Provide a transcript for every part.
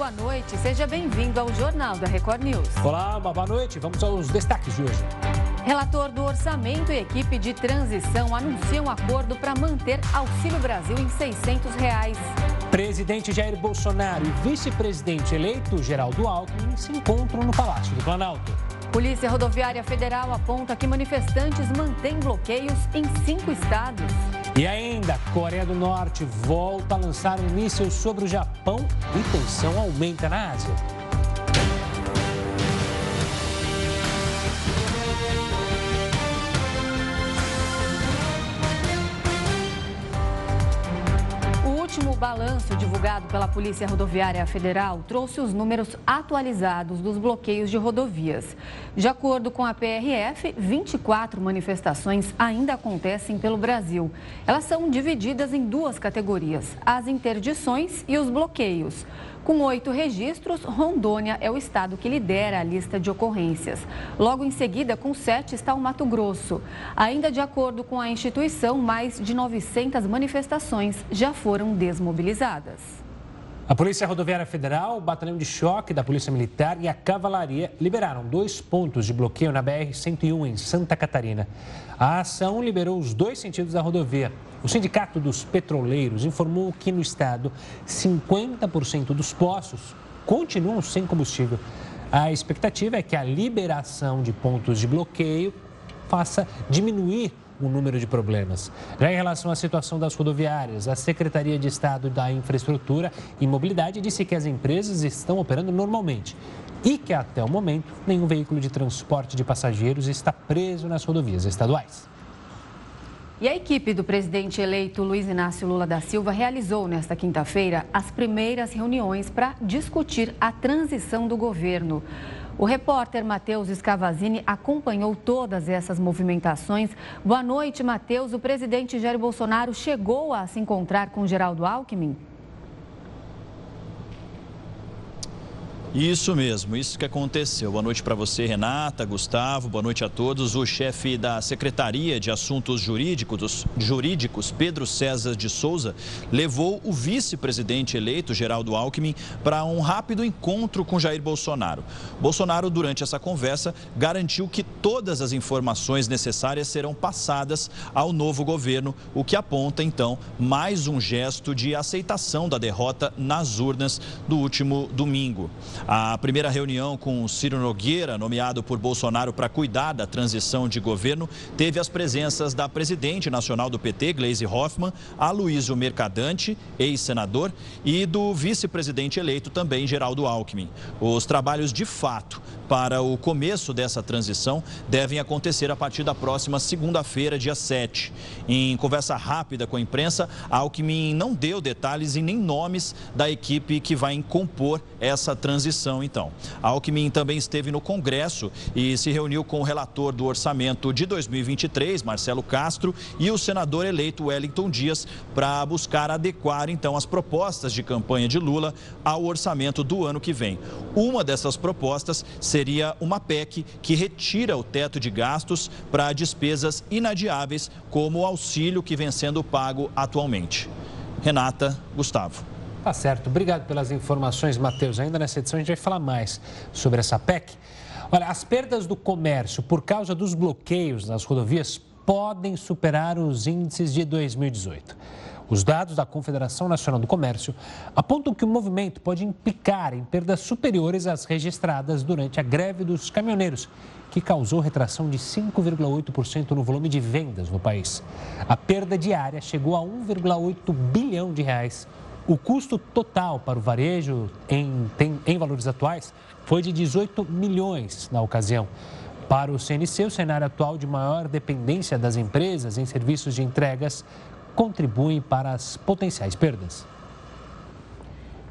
boa noite. Seja bem-vindo ao Jornal da Record News. Olá, boa noite. Vamos aos destaques de hoje. Relator do orçamento e equipe de transição anunciam acordo para manter Auxílio Brasil em 600 reais. Presidente Jair Bolsonaro e vice-presidente eleito Geraldo Alckmin se encontram no Palácio do Planalto. Polícia Rodoviária Federal aponta que manifestantes mantêm bloqueios em cinco estados. E ainda, Coreia do Norte volta a lançar um míssil sobre o Japão e tensão aumenta na Ásia. Balanço divulgado pela Polícia Rodoviária Federal trouxe os números atualizados dos bloqueios de rodovias. De acordo com a PRF, 24 manifestações ainda acontecem pelo Brasil. Elas são divididas em duas categorias: as interdições e os bloqueios. Com oito registros, Rondônia é o estado que lidera a lista de ocorrências. Logo em seguida, com sete, está o Mato Grosso. Ainda de acordo com a instituição, mais de 900 manifestações já foram desmobilizadas. A Polícia Rodoviária Federal, o Batalhão de Choque da Polícia Militar e a Cavalaria liberaram dois pontos de bloqueio na BR-101 em Santa Catarina. A ação liberou os dois sentidos da rodovia. O Sindicato dos Petroleiros informou que no estado 50% dos poços continuam sem combustível. A expectativa é que a liberação de pontos de bloqueio faça diminuir o número de problemas. Já em relação à situação das rodoviárias, a Secretaria de Estado da Infraestrutura e Mobilidade disse que as empresas estão operando normalmente e que até o momento nenhum veículo de transporte de passageiros está preso nas rodovias estaduais. E a equipe do presidente eleito Luiz Inácio Lula da Silva realizou nesta quinta-feira as primeiras reuniões para discutir a transição do governo. O repórter Matheus Scavazini acompanhou todas essas movimentações. Boa noite, Matheus. O presidente Jair Bolsonaro chegou a se encontrar com Geraldo Alckmin? Isso mesmo, isso que aconteceu. Boa noite para você, Renata, Gustavo, boa noite a todos. O chefe da Secretaria de Assuntos Jurídicos, Jurídicos Pedro César de Souza, levou o vice-presidente eleito, Geraldo Alckmin, para um rápido encontro com Jair Bolsonaro. Bolsonaro, durante essa conversa, garantiu que todas as informações necessárias serão passadas ao novo governo, o que aponta, então, mais um gesto de aceitação da derrota nas urnas do último domingo. A primeira reunião com Ciro Nogueira, nomeado por Bolsonaro para cuidar da transição de governo, teve as presenças da presidente nacional do PT, Gleisi Hoffmann, Aloysio Mercadante, ex-senador, e do vice-presidente eleito também, Geraldo Alckmin. Os trabalhos de fato para o começo dessa transição devem acontecer a partir da próxima segunda-feira, dia 7. Em conversa rápida com a imprensa, Alckmin não deu detalhes e nem nomes da equipe que vai compor essa transição, então. Alckmin também esteve no Congresso e se reuniu com o relator do orçamento de 2023, Marcelo Castro, e o senador eleito Wellington Dias para buscar adequar, então, as propostas de campanha de Lula ao orçamento do ano que vem. Uma dessas propostas seria seria uma PEC que retira o teto de gastos para despesas inadiáveis, como o auxílio que vem sendo pago atualmente. Renata, Gustavo. Tá certo. Obrigado pelas informações, Matheus. Ainda nessa edição a gente vai falar mais sobre essa PEC. Olha, as perdas do comércio por causa dos bloqueios nas rodovias podem superar os índices de 2018. Os dados da Confederação Nacional do Comércio apontam que o movimento pode implicar em perdas superiores às registradas durante a greve dos caminhoneiros, que causou retração de 5,8% no volume de vendas no país. A perda diária chegou a 1,8 bilhão de reais. O custo total para o varejo em, em valores atuais foi de 18 milhões na ocasião. Para o CNC, o cenário atual de maior dependência das empresas em serviços de entregas contribuem para as potenciais perdas.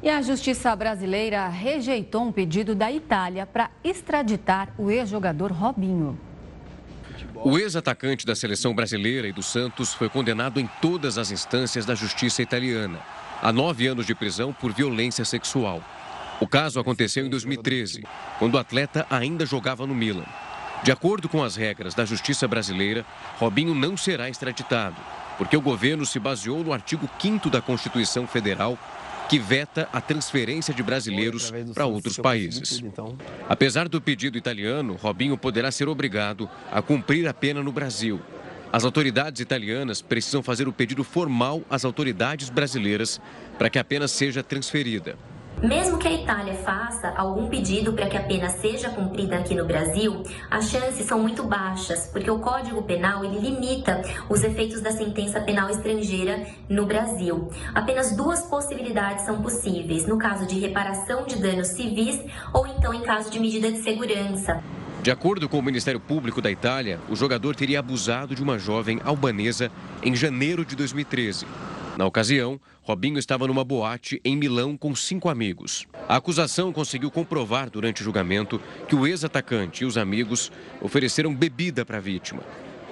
E a justiça brasileira rejeitou um pedido da Itália para extraditar o ex-jogador Robinho. O ex-atacante da seleção brasileira e do Santos foi condenado em todas as instâncias da justiça italiana a nove anos de prisão por violência sexual. O caso aconteceu em 2013, quando o atleta ainda jogava no Milan. De acordo com as regras da justiça brasileira, Robinho não será extraditado porque o governo se baseou no artigo 5 da Constituição Federal, que veta a transferência de brasileiros para outros países. Então. Apesar do pedido italiano, Robinho poderá ser obrigado a cumprir a pena no Brasil. As autoridades italianas precisam fazer o pedido formal às autoridades brasileiras para que a pena seja transferida. Mesmo que a Itália faça algum pedido para que a pena seja cumprida aqui no Brasil, as chances são muito baixas, porque o Código Penal ele limita os efeitos da sentença penal estrangeira no Brasil. Apenas duas possibilidades são possíveis, no caso de reparação de danos civis ou então em caso de medida de segurança. De acordo com o Ministério Público da Itália, o jogador teria abusado de uma jovem albanesa em janeiro de 2013. Na ocasião, Robinho estava numa boate em Milão com cinco amigos. A acusação conseguiu comprovar durante o julgamento que o ex-atacante e os amigos ofereceram bebida para a vítima.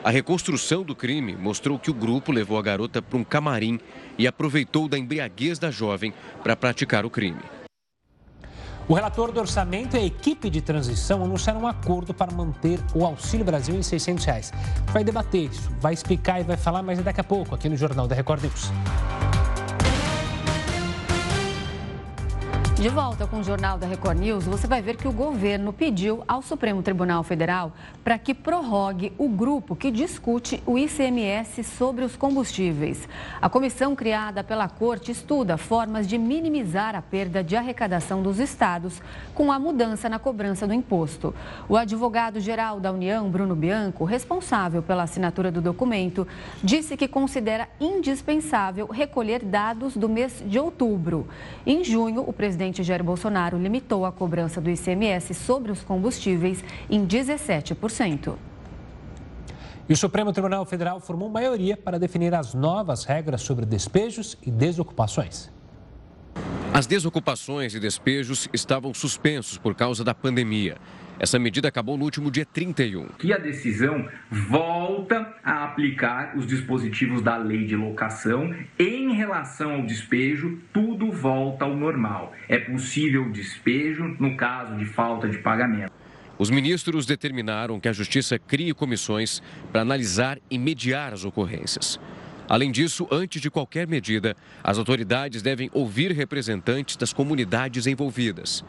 A reconstrução do crime mostrou que o grupo levou a garota para um camarim e aproveitou da embriaguez da jovem para praticar o crime. O relator do orçamento e a equipe de transição anunciaram um acordo para manter o Auxílio Brasil em 600 reais. Vai debater isso, vai explicar e vai falar mais daqui a pouco aqui no Jornal da Record News. De volta com o Jornal da Record News, você vai ver que o governo pediu ao Supremo Tribunal Federal para que prorrogue o grupo que discute o ICMS sobre os combustíveis. A comissão criada pela Corte estuda formas de minimizar a perda de arrecadação dos estados com a mudança na cobrança do imposto. O advogado-geral da União, Bruno Bianco, responsável pela assinatura do documento, disse que considera indispensável recolher dados do mês de outubro. Em junho, o presidente presidente Jair Bolsonaro limitou a cobrança do ICMS sobre os combustíveis em 17%. E o Supremo Tribunal Federal formou maioria para definir as novas regras sobre despejos e desocupações. As desocupações e despejos estavam suspensos por causa da pandemia. Essa medida acabou no último dia 31. Que a decisão volta a aplicar os dispositivos da lei de locação em relação ao despejo, tudo volta ao normal. É possível o despejo no caso de falta de pagamento. Os ministros determinaram que a Justiça crie comissões para analisar e mediar as ocorrências. Além disso, antes de qualquer medida, as autoridades devem ouvir representantes das comunidades envolvidas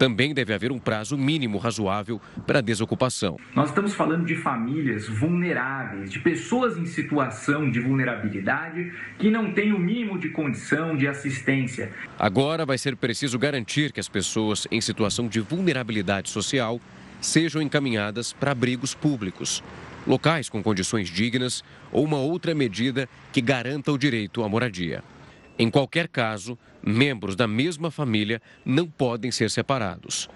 também deve haver um prazo mínimo razoável para a desocupação. Nós estamos falando de famílias vulneráveis, de pessoas em situação de vulnerabilidade que não têm o mínimo de condição de assistência. Agora vai ser preciso garantir que as pessoas em situação de vulnerabilidade social sejam encaminhadas para abrigos públicos, locais com condições dignas ou uma outra medida que garanta o direito à moradia. Em qualquer caso, membros da mesma família não podem ser separados.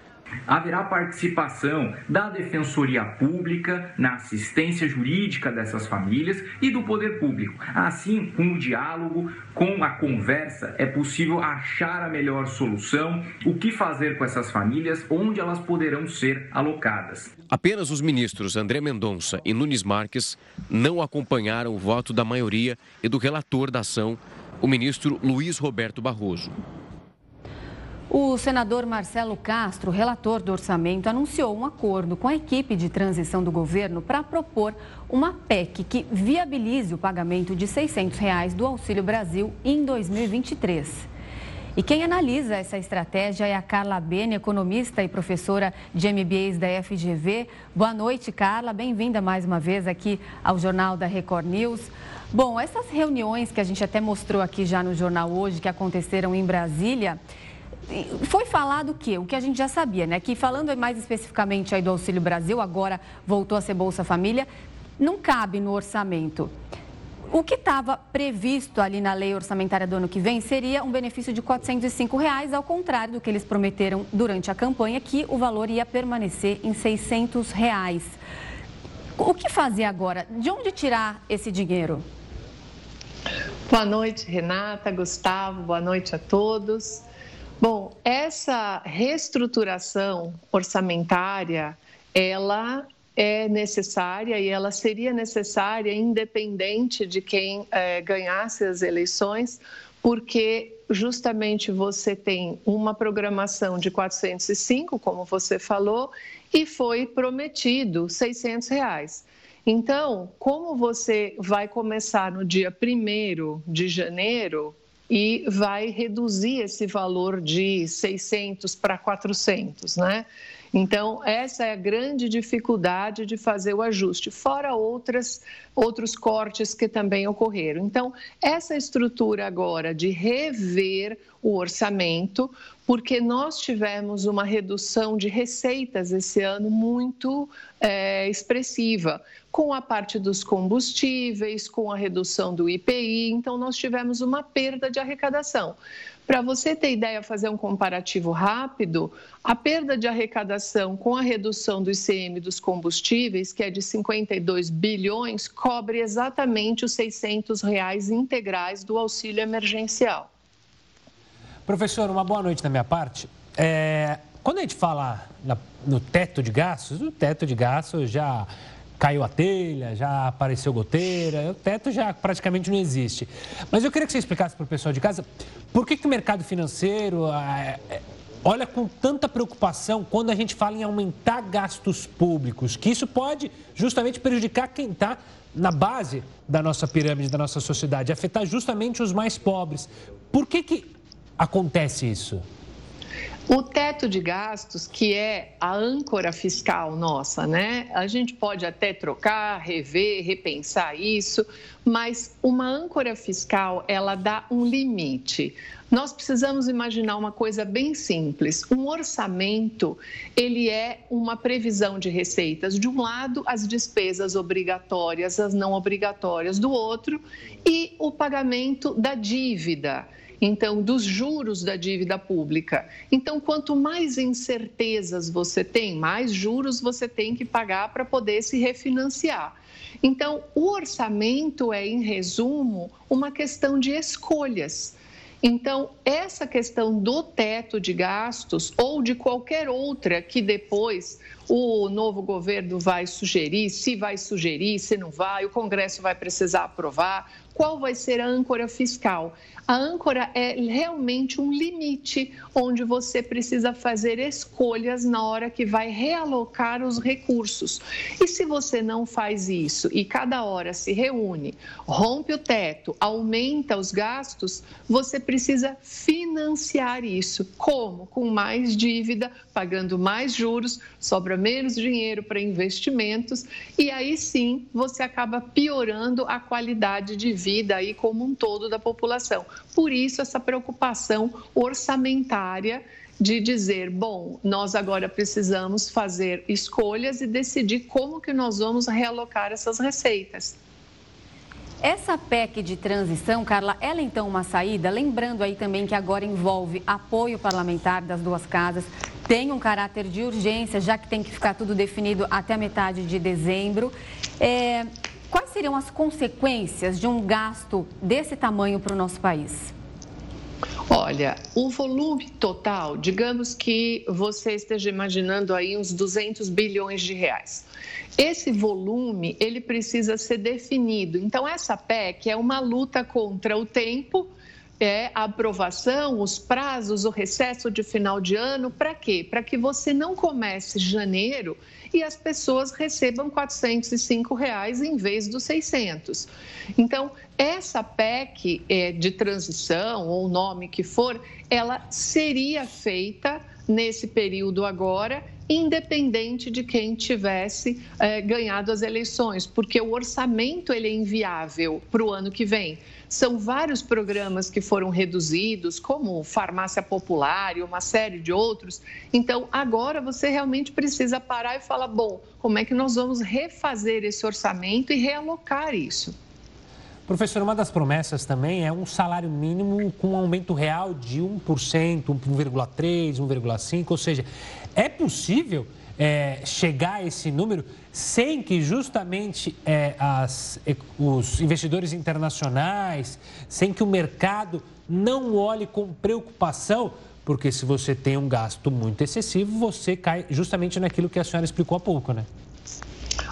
Haverá participação da Defensoria Pública na assistência jurídica dessas famílias e do poder público. Assim, com o diálogo, com a conversa, é possível achar a melhor solução, o que fazer com essas famílias, onde elas poderão ser alocadas. Apenas os ministros André Mendonça e Nunes Marques não acompanharam o voto da maioria e do relator da ação o ministro Luiz Roberto Barroso. O senador Marcelo Castro, relator do orçamento, anunciou um acordo com a equipe de transição do governo para propor uma PEC que viabilize o pagamento de 600 reais do Auxílio Brasil em 2023. E quem analisa essa estratégia é a Carla Bene, economista e professora de MBAs da FGV. Boa noite, Carla. Bem-vinda mais uma vez aqui ao Jornal da Record News. Bom, essas reuniões que a gente até mostrou aqui já no jornal hoje, que aconteceram em Brasília, foi falado o quê? O que a gente já sabia, né? Que falando mais especificamente aí do Auxílio Brasil, agora voltou a ser Bolsa Família, não cabe no orçamento. O que estava previsto ali na lei orçamentária do ano que vem seria um benefício de 405 reais, ao contrário do que eles prometeram durante a campanha, que o valor ia permanecer em 600 reais. O que fazer agora? De onde tirar esse dinheiro? Boa noite, Renata, Gustavo, boa noite a todos. Bom, essa reestruturação orçamentária, ela é necessária e ela seria necessária independente de quem é, ganhasse as eleições, porque justamente você tem uma programação de 405, como você falou, e foi prometido 600 reais. Então, como você vai começar no dia 1 de janeiro, e vai reduzir esse valor de 600 para 400, né? Então, essa é a grande dificuldade de fazer o ajuste, fora outras, outros cortes que também ocorreram. Então, essa estrutura agora de rever o orçamento, porque nós tivemos uma redução de receitas esse ano muito é, expressiva, com a parte dos combustíveis, com a redução do IPI, então nós tivemos uma perda de arrecadação. Para você ter ideia, fazer um comparativo rápido, a perda de arrecadação com a redução do ICM dos combustíveis, que é de 52 bilhões, cobre exatamente os 600 reais integrais do auxílio emergencial. Professor, uma boa noite da minha parte. É, quando a gente fala no teto de gastos, o teto de gastos já caiu a telha, já apareceu goteira, o teto já praticamente não existe. Mas eu queria que você explicasse para o pessoal de casa por que, que o mercado financeiro é, é, olha com tanta preocupação quando a gente fala em aumentar gastos públicos, que isso pode justamente prejudicar quem está na base da nossa pirâmide, da nossa sociedade, afetar justamente os mais pobres. Por que, que acontece isso? O teto de gastos, que é a âncora fiscal nossa, né? A gente pode até trocar, rever, repensar isso, mas uma âncora fiscal, ela dá um limite. Nós precisamos imaginar uma coisa bem simples. Um orçamento, ele é uma previsão de receitas. De um lado, as despesas obrigatórias, as não obrigatórias do outro, e o pagamento da dívida então dos juros da dívida pública. Então, quanto mais incertezas você tem, mais juros você tem que pagar para poder se refinanciar. Então, o orçamento é, em resumo, uma questão de escolhas. Então, essa questão do teto de gastos ou de qualquer outra que depois o novo governo vai sugerir, se vai sugerir, se não vai, o Congresso vai precisar aprovar, qual vai ser a âncora fiscal? A âncora é realmente um limite onde você precisa fazer escolhas na hora que vai realocar os recursos. E se você não faz isso e cada hora se reúne, rompe o teto, aumenta os gastos, você precisa financiar isso. Como? Com mais dívida, pagando mais juros, sobra menos dinheiro para investimentos e aí sim você acaba piorando a qualidade de vida aí como um todo da população. Por isso, essa preocupação orçamentária de dizer, bom, nós agora precisamos fazer escolhas e decidir como que nós vamos realocar essas receitas. Essa PEC de transição, Carla, ela é então uma saída? Lembrando aí também que agora envolve apoio parlamentar das duas casas, tem um caráter de urgência, já que tem que ficar tudo definido até a metade de dezembro. É, Quais seriam as consequências de um gasto desse tamanho para o nosso país? Olha, o volume total, digamos que você esteja imaginando aí uns 200 bilhões de reais. Esse volume, ele precisa ser definido. Então, essa PEC é uma luta contra o tempo, é a aprovação, os prazos, o recesso de final de ano, para quê? Para que você não comece janeiro e as pessoas recebam 405 reais em vez dos 600. Então, essa PEC é, de transição, ou nome que for, ela seria feita nesse período agora independente de quem tivesse é, ganhado as eleições, porque o orçamento ele é inviável para o ano que vem. São vários programas que foram reduzidos, como farmácia popular e uma série de outros. Então, agora você realmente precisa parar e falar: bom, como é que nós vamos refazer esse orçamento e realocar isso? Professor, uma das promessas também é um salário mínimo com um aumento real de 1%, 1,3%, 1,5%, ou seja, é possível é, chegar a esse número sem que justamente é, as, os investidores internacionais, sem que o mercado não olhe com preocupação, porque se você tem um gasto muito excessivo, você cai justamente naquilo que a senhora explicou há pouco, né?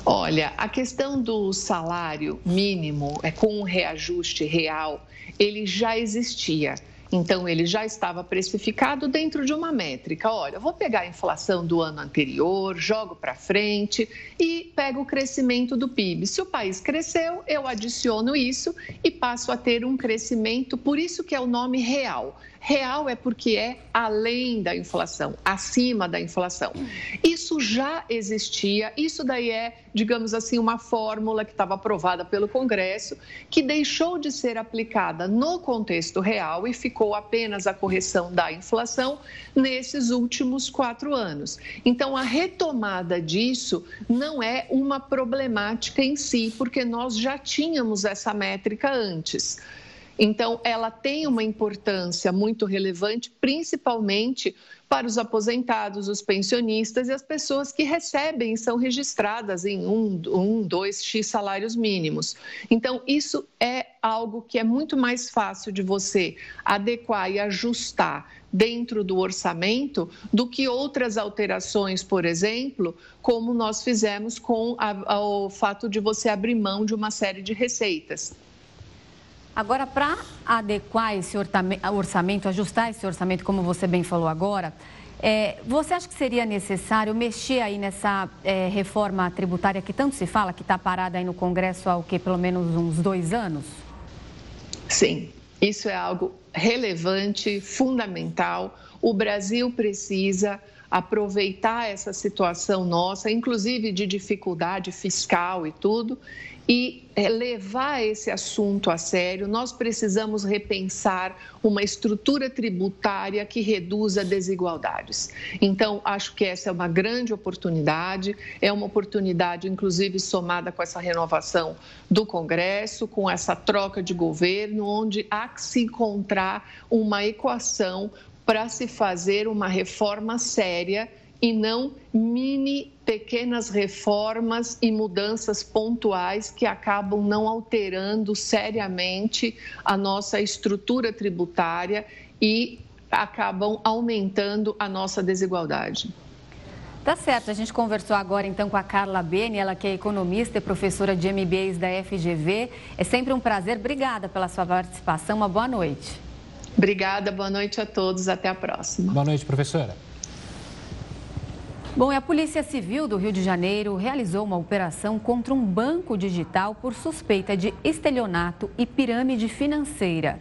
Olha, a questão do salário mínimo é com um reajuste real, ele já existia. Então, ele já estava precificado dentro de uma métrica. Olha, vou pegar a inflação do ano anterior, jogo para frente e pego o crescimento do PIB. Se o país cresceu, eu adiciono isso e passo a ter um crescimento, por isso que é o nome real. Real é porque é além da inflação, acima da inflação. Isso já existia, isso daí é, digamos assim, uma fórmula que estava aprovada pelo Congresso, que deixou de ser aplicada no contexto real e ficou apenas a correção da inflação nesses últimos quatro anos. Então, a retomada disso não é uma problemática em si, porque nós já tínhamos essa métrica antes. Então, ela tem uma importância muito relevante, principalmente para os aposentados, os pensionistas e as pessoas que recebem e são registradas em um, um, dois X salários mínimos. Então, isso é algo que é muito mais fácil de você adequar e ajustar dentro do orçamento do que outras alterações, por exemplo, como nós fizemos com a, a, o fato de você abrir mão de uma série de receitas. Agora, para adequar esse orçamento, ajustar esse orçamento, como você bem falou agora, é, você acha que seria necessário mexer aí nessa é, reforma tributária que tanto se fala, que está parada aí no Congresso há o quê? Pelo menos uns dois anos? Sim, isso é algo relevante, fundamental. O Brasil precisa aproveitar essa situação nossa, inclusive de dificuldade fiscal e tudo, e é, levar esse assunto a sério, nós precisamos repensar uma estrutura tributária que reduza desigualdades. Então, acho que essa é uma grande oportunidade, é uma oportunidade, inclusive, somada com essa renovação do Congresso, com essa troca de governo, onde há que se encontrar uma equação para se fazer uma reforma séria e não mini pequenas reformas e mudanças pontuais que acabam não alterando seriamente a nossa estrutura tributária e acabam aumentando a nossa desigualdade. Tá certo, a gente conversou agora então com a Carla Beni, ela que é economista e professora de MBAs da FGV. É sempre um prazer, obrigada pela sua participação, uma boa noite. Obrigada, boa noite a todos, até a próxima. Boa noite, professora. Bom, a Polícia Civil do Rio de Janeiro realizou uma operação contra um banco digital por suspeita de estelionato e pirâmide financeira.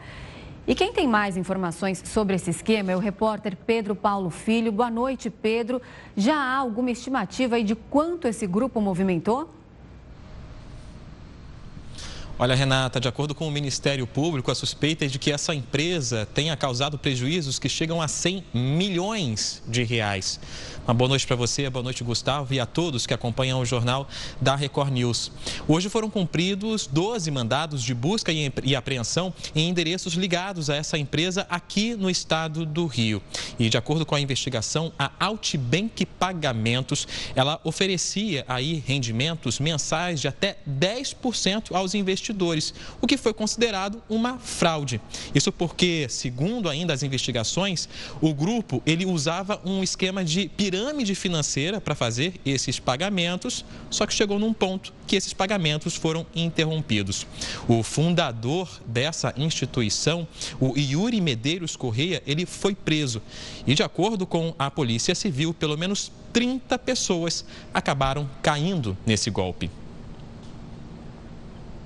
E quem tem mais informações sobre esse esquema é o repórter Pedro Paulo Filho. Boa noite, Pedro. Já há alguma estimativa de quanto esse grupo movimentou? Olha, Renata, de acordo com o Ministério Público, a suspeita é de que essa empresa tenha causado prejuízos que chegam a 100 milhões de reais. Uma boa noite para você, boa noite, Gustavo, e a todos que acompanham o jornal da Record News. Hoje foram cumpridos 12 mandados de busca e apreensão em endereços ligados a essa empresa aqui no estado do Rio. E de acordo com a investigação, a Altibank Pagamentos, ela oferecia aí rendimentos mensais de até 10% aos investidores, o que foi considerado uma fraude. Isso porque, segundo ainda as investigações, o grupo ele usava um esquema de pirâmide pirâmide financeira para fazer esses pagamentos, só que chegou num ponto que esses pagamentos foram interrompidos. O fundador dessa instituição, o Yuri Medeiros Correia, ele foi preso. E de acordo com a Polícia Civil, pelo menos 30 pessoas acabaram caindo nesse golpe.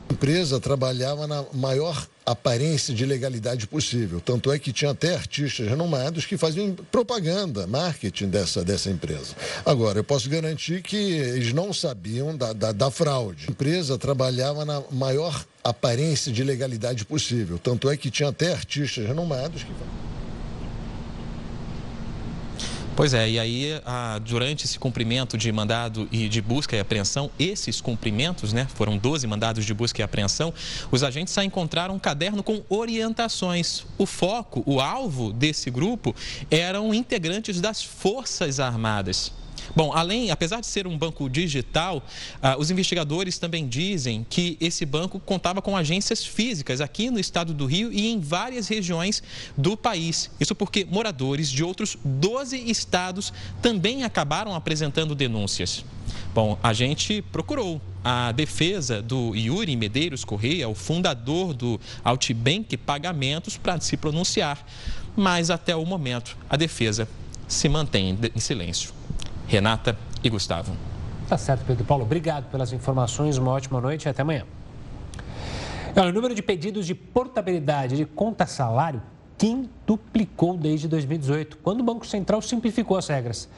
A empresa trabalhava na maior aparência de legalidade possível. Tanto é que tinha até artistas renomados que faziam propaganda, marketing dessa, dessa empresa. Agora, eu posso garantir que eles não sabiam da, da, da fraude. A empresa trabalhava na maior aparência de legalidade possível. Tanto é que tinha até artistas renomados que. Pois é, e aí, durante esse cumprimento de mandado e de busca e apreensão, esses cumprimentos, né, foram 12 mandados de busca e apreensão, os agentes só encontraram um caderno com orientações. O foco, o alvo desse grupo eram integrantes das Forças Armadas. Bom, além, apesar de ser um banco digital, ah, os investigadores também dizem que esse banco contava com agências físicas aqui no estado do Rio e em várias regiões do país. Isso porque moradores de outros 12 estados também acabaram apresentando denúncias. Bom, a gente procurou a defesa do Yuri Medeiros Correia, o fundador do Altibank Pagamentos, para se pronunciar, mas até o momento a defesa se mantém em silêncio. Renata e Gustavo. Tá certo, Pedro Paulo. Obrigado pelas informações. Uma ótima noite e até amanhã. o número de pedidos de portabilidade de conta-salário quintuplicou desde 2018, quando o Banco Central simplificou as regras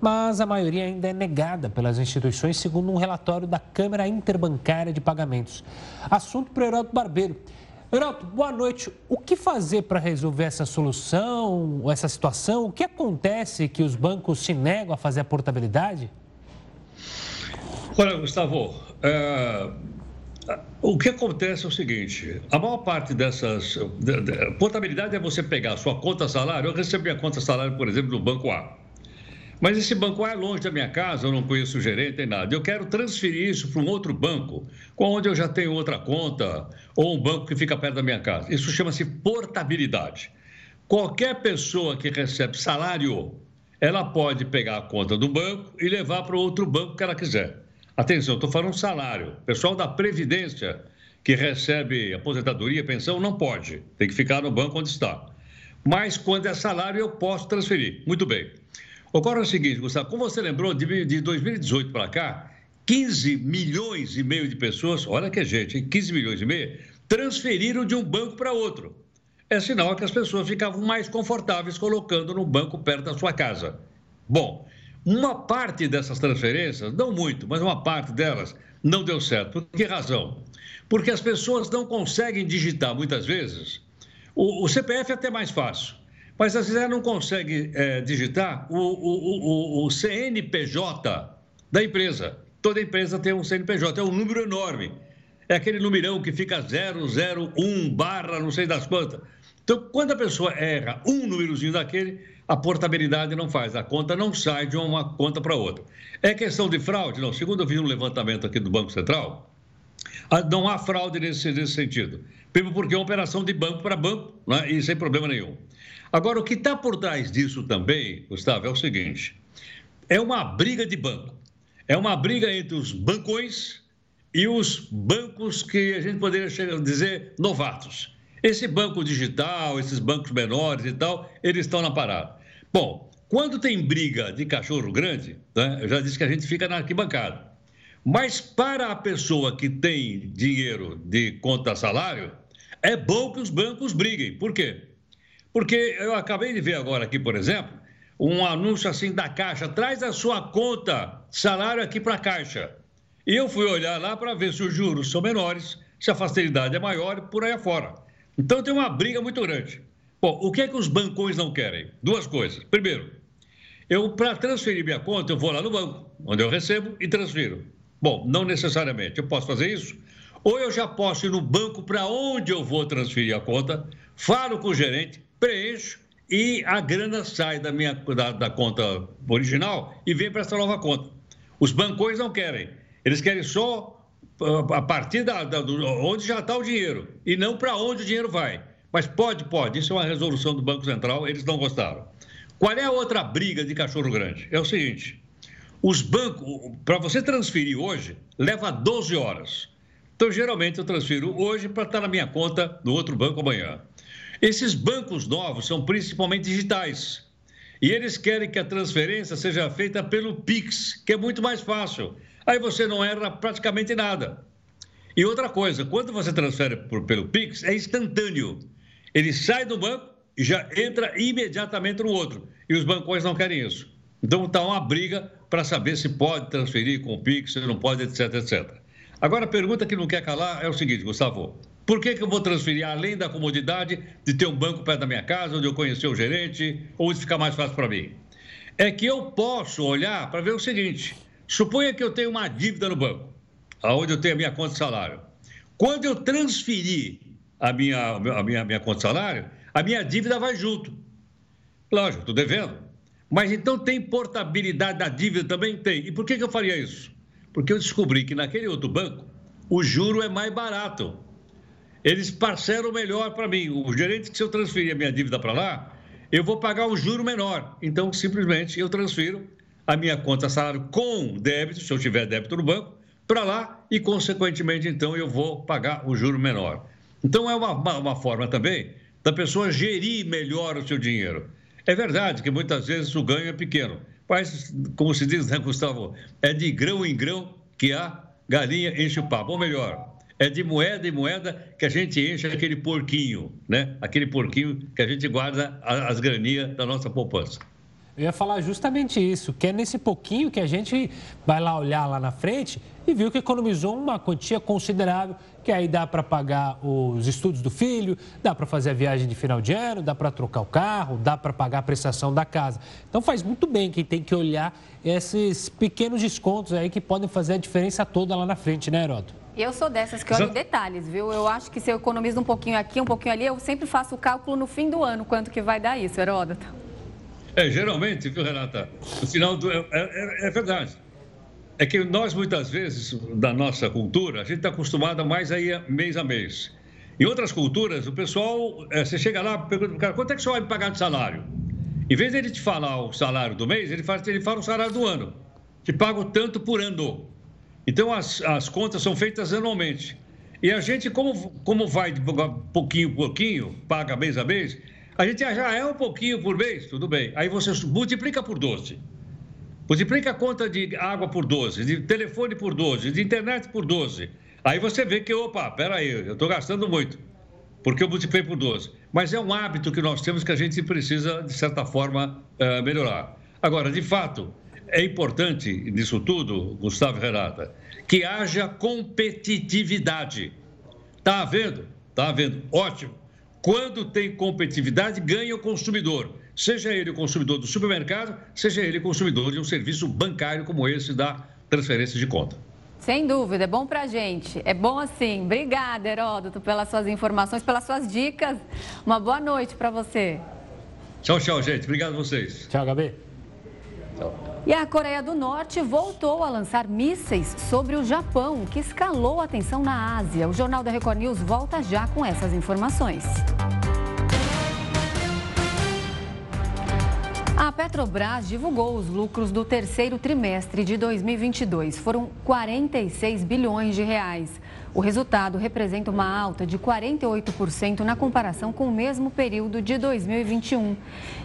mas a maioria ainda é negada pelas instituições, segundo um relatório da Câmara Interbancária de Pagamentos. Assunto para o Heraldo Barbeiro. Heraldo, boa noite. O que fazer para resolver essa solução, essa situação? O que acontece que os bancos se negam a fazer a portabilidade? Olha, Gustavo, é... o que acontece é o seguinte: a maior parte dessas. Portabilidade é você pegar a sua conta salário. Eu recebi a conta salário, por exemplo, do Banco A. Mas esse banco é longe da minha casa, eu não conheço o gerente nem nada. Eu quero transferir isso para um outro banco, onde eu já tenho outra conta, ou um banco que fica perto da minha casa. Isso chama-se portabilidade. Qualquer pessoa que recebe salário, ela pode pegar a conta do banco e levar para outro banco que ela quiser. Atenção, estou falando salário. Pessoal da Previdência que recebe aposentadoria, pensão, não pode. Tem que ficar no banco onde está. Mas quando é salário, eu posso transferir. Muito bem. Ocorre o seguinte, Gustavo, como você lembrou, de 2018 para cá, 15 milhões e meio de pessoas, olha que gente, hein? 15 milhões e meio, transferiram de um banco para outro. É sinal que as pessoas ficavam mais confortáveis colocando no banco perto da sua casa. Bom, uma parte dessas transferências, não muito, mas uma parte delas não deu certo. Por que razão? Porque as pessoas não conseguem digitar muitas vezes. O, o CPF é até mais fácil. Mas vezes ela não consegue é, digitar o, o, o, o CNPJ da empresa. Toda empresa tem um CNPJ, é um número enorme. É aquele numerão que fica 001 barra não sei das quantas. Então, quando a pessoa erra um númerozinho daquele, a portabilidade não faz, a conta não sai de uma conta para outra. É questão de fraude? Não. Segundo eu vi um levantamento aqui do Banco Central, não há fraude nesse, nesse sentido. Primeiro porque é uma operação de banco para banco né, e sem problema nenhum. Agora, o que está por trás disso também, Gustavo, é o seguinte: é uma briga de banco. É uma briga entre os bancões e os bancos que a gente poderia dizer novatos. Esse banco digital, esses bancos menores e tal, eles estão na parada. Bom, quando tem briga de cachorro grande, né, eu já disse que a gente fica na arquibancada. Mas para a pessoa que tem dinheiro de conta salário, é bom que os bancos briguem. Por quê? Porque eu acabei de ver agora aqui, por exemplo, um anúncio assim da Caixa, traz a sua conta, salário aqui para a Caixa. E eu fui olhar lá para ver se os juros são menores, se a facilidade é maior e por aí afora. Então tem uma briga muito grande. Bom, o que é que os bancões não querem? Duas coisas. Primeiro, eu para transferir minha conta, eu vou lá no banco, onde eu recebo e transfiro. Bom, não necessariamente. Eu posso fazer isso? Ou eu já posso ir no banco para onde eu vou transferir a conta, falo com o gerente, preencho e a grana sai da minha da, da conta original e vem para essa nova conta. Os bancões não querem. Eles querem só ah, a partir da, da do, onde já está o dinheiro e não para onde o dinheiro vai. Mas pode, pode. Isso é uma resolução do Banco Central, eles não gostaram. Qual é a outra briga de cachorro grande? É o seguinte: os bancos, para você transferir hoje, leva 12 horas. Então, geralmente, eu transfiro hoje para estar na minha conta do outro banco amanhã. Esses bancos novos são principalmente digitais. E eles querem que a transferência seja feita pelo Pix, que é muito mais fácil. Aí você não erra praticamente nada. E outra coisa, quando você transfere por, pelo Pix, é instantâneo. Ele sai do banco e já entra imediatamente no outro. E os bancões não querem isso. Então está uma briga para saber se pode transferir com o Pix, se não pode, etc, etc. Agora a pergunta que não quer calar é o seguinte, Gustavo. Por que, que eu vou transferir, além da comodidade de ter um banco perto da minha casa, onde eu conhecer o gerente, ou de ficar mais fácil para mim? É que eu posso olhar para ver o seguinte: suponha que eu tenho uma dívida no banco, aonde eu tenho a minha conta de salário. Quando eu transferir a minha, a minha, a minha conta de salário, a minha dívida vai junto. Lógico, estou devendo. Mas então tem portabilidade da dívida também? Tem. E por que, que eu faria isso? Porque eu descobri que naquele outro banco o juro é mais barato eles parcelam melhor para mim. O gerente, que se eu transferir a minha dívida para lá, eu vou pagar um juro menor. Então, simplesmente, eu transfiro, a minha conta salário com débito, se eu tiver débito no banco, para lá e, consequentemente, então, eu vou pagar o juro menor. Então, é uma, uma, uma forma também da pessoa gerir melhor o seu dinheiro. É verdade que muitas vezes o ganho é pequeno, mas, como se diz, né, Gustavo, é de grão em grão que a galinha enche o papo. Ou melhor, é de moeda em moeda que a gente enche aquele porquinho, né? Aquele porquinho que a gente guarda as graninhas da nossa poupança. Eu ia falar justamente isso, que é nesse pouquinho que a gente vai lá olhar lá na frente e viu que economizou uma quantia considerável, que aí dá para pagar os estudos do filho, dá para fazer a viagem de final de ano, dá para trocar o carro, dá para pagar a prestação da casa. Então faz muito bem quem tem que olhar esses pequenos descontos aí que podem fazer a diferença toda lá na frente, né, Heroto? Eu sou dessas que olho detalhes, viu? Eu acho que se eu economizo um pouquinho aqui, um pouquinho ali, eu sempre faço o cálculo no fim do ano, quanto que vai dar isso, Heródoto. É, geralmente, viu, Renata? No final do. É, é, é, verdade. É que nós, muitas vezes, da nossa cultura, a gente está acostumado a mais aí mês a mês. Em outras culturas, o pessoal, é, você chega lá, pergunta para o cara, quanto é que você vai me pagar de salário? Em vez de ele te falar o salário do mês, ele fala, ele fala o salário do ano. Te pago tanto por ano. Então, as, as contas são feitas anualmente. E a gente, como, como vai de pouquinho pouquinho, paga mês a mês, a gente já é um pouquinho por mês, tudo bem. Aí você multiplica por 12. Multiplica a conta de água por 12, de telefone por 12, de internet por 12. Aí você vê que, opa, peraí, eu estou gastando muito, porque eu multipliquei por 12. Mas é um hábito que nós temos que a gente precisa, de certa forma, uh, melhorar. Agora, de fato, é importante nisso tudo, Gustavo e Renata, que haja competitividade. Está havendo? Está havendo. Ótimo. Quando tem competitividade, ganha o consumidor. Seja ele o consumidor do supermercado, seja ele o consumidor de um serviço bancário como esse da transferência de conta. Sem dúvida, é bom pra gente. É bom assim. Obrigada, Heródoto, pelas suas informações, pelas suas dicas. Uma boa noite para você. Tchau, tchau, gente. Obrigado a vocês. Tchau, Gabi. Tchau. E a Coreia do Norte voltou a lançar mísseis sobre o Japão, que escalou a tensão na Ásia. O Jornal da Record News volta já com essas informações. A Petrobras divulgou os lucros do terceiro trimestre de 2022. Foram 46 bilhões de reais. O resultado representa uma alta de 48% na comparação com o mesmo período de 2021.